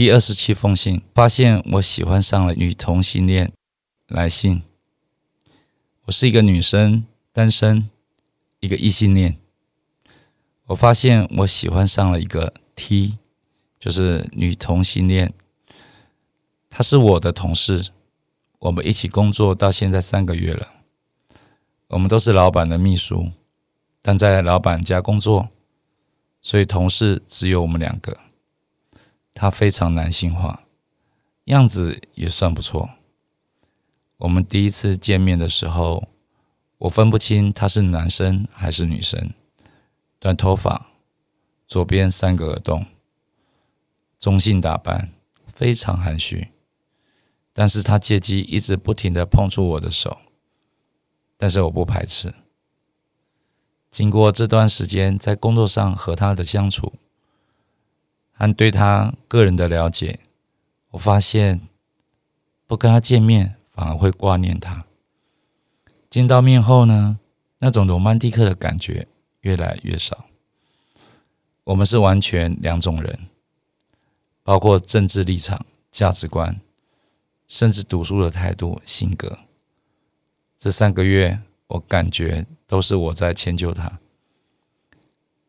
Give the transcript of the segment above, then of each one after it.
第二十七封信，发现我喜欢上了女同性恋。来信，我是一个女生，单身，一个异性恋。我发现我喜欢上了一个 T，就是女同性恋。她是我的同事，我们一起工作到现在三个月了。我们都是老板的秘书，但在老板家工作，所以同事只有我们两个。他非常男性化，样子也算不错。我们第一次见面的时候，我分不清他是男生还是女生。短头发，左边三个耳洞，中性打扮，非常含蓄。但是他借机一直不停的碰触我的手，但是我不排斥。经过这段时间在工作上和他的相处。和对他个人的了解，我发现不跟他见面反而会挂念他。见到面后呢，那种罗曼蒂克的感觉越来越少。我们是完全两种人，包括政治立场、价值观，甚至读书的态度、性格。这三个月，我感觉都是我在迁就他。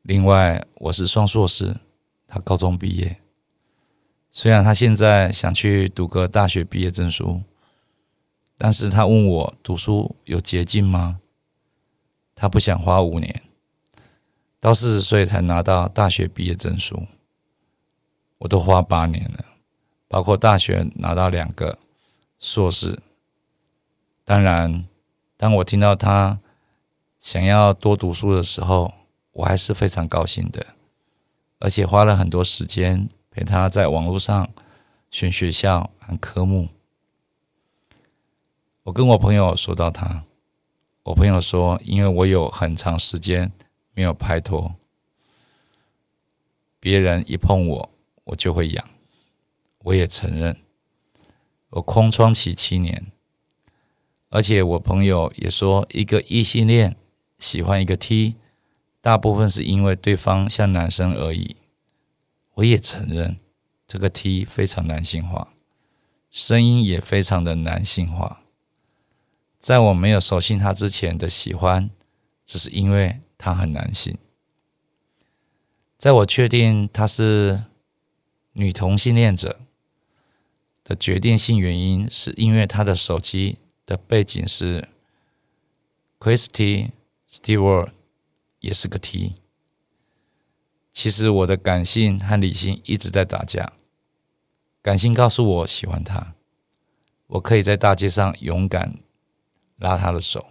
另外，我是双硕士。他高中毕业，虽然他现在想去读个大学毕业证书，但是他问我读书有捷径吗？他不想花五年，到四十岁才拿到大学毕业证书，我都花八年了，包括大学拿到两个硕士。当然，当我听到他想要多读书的时候，我还是非常高兴的。而且花了很多时间陪他在网络上选学校和科目。我跟我朋友说到他，我朋友说，因为我有很长时间没有拍拖，别人一碰我，我就会痒。我也承认，我空窗期七年，而且我朋友也说，一个异性恋喜欢一个 T。大部分是因为对方像男生而已。我也承认，这个 T 非常男性化，声音也非常的男性化。在我没有熟悉他之前的喜欢，只是因为他很男性。在我确定他是女同性恋者的决定性原因，是因为他的手机的背景是 Christy Stewart。也是个 T。其实我的感性和理性一直在打架。感性告诉我喜欢他，我可以在大街上勇敢拉他的手。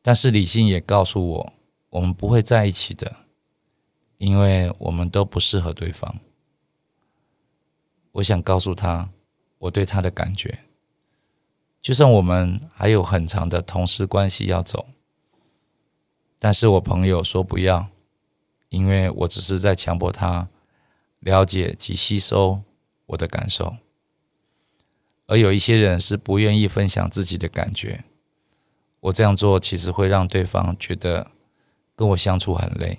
但是理性也告诉我，我们不会在一起的，因为我们都不适合对方。我想告诉他我对他的感觉，就算我们还有很长的同事关系要走。但是我朋友说不要，因为我只是在强迫他了解及吸收我的感受，而有一些人是不愿意分享自己的感觉。我这样做其实会让对方觉得跟我相处很累。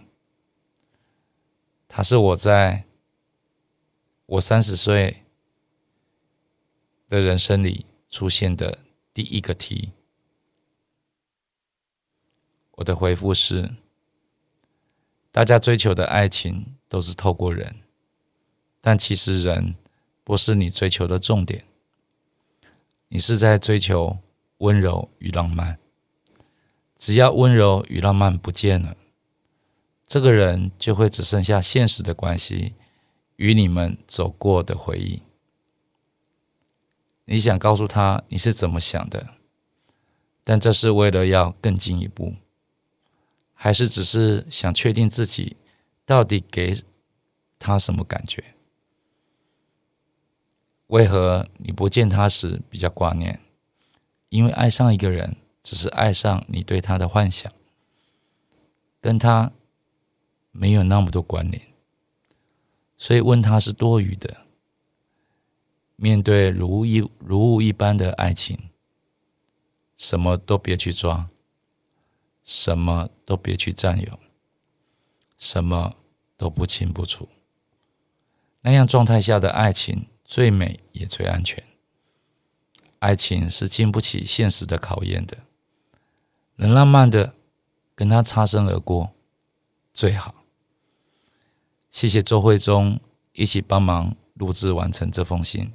他是我在我三十岁的人生里出现的第一个题。我的回复是：大家追求的爱情都是透过人，但其实人不是你追求的重点。你是在追求温柔与浪漫。只要温柔与浪漫不见了，这个人就会只剩下现实的关系与你们走过的回忆。你想告诉他你是怎么想的，但这是为了要更进一步。还是只是想确定自己到底给他什么感觉？为何你不见他时比较挂念？因为爱上一个人，只是爱上你对他的幻想，跟他没有那么多关联，所以问他是多余的。面对如一如雾一般的爱情，什么都别去抓，什么都别去占有，什么都不清不楚。那样状态下的爱情最美也最安全。爱情是经不起现实的考验的，能浪漫的跟他擦身而过最好。谢谢周慧忠一起帮忙录制完成这封信。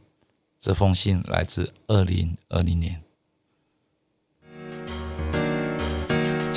这封信来自二零二零年。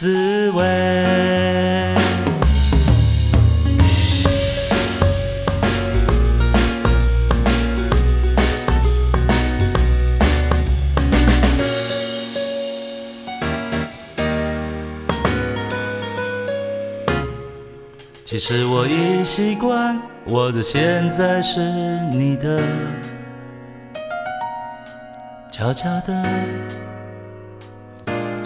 滋味。其实我已习惯，我的现在是你的，悄悄的。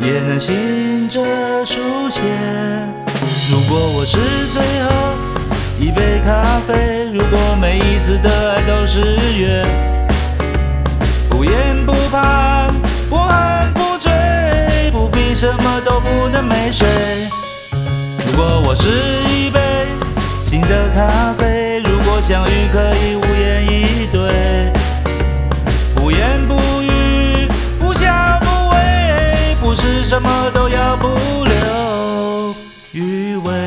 也能醒着书写。如果我是最后一杯咖啡，如果每一次的爱都是约，不言不盼，不寒不醉，不必什么都不能没睡。如果我是一杯新的咖啡，如果相遇可以无什么都要不留余味。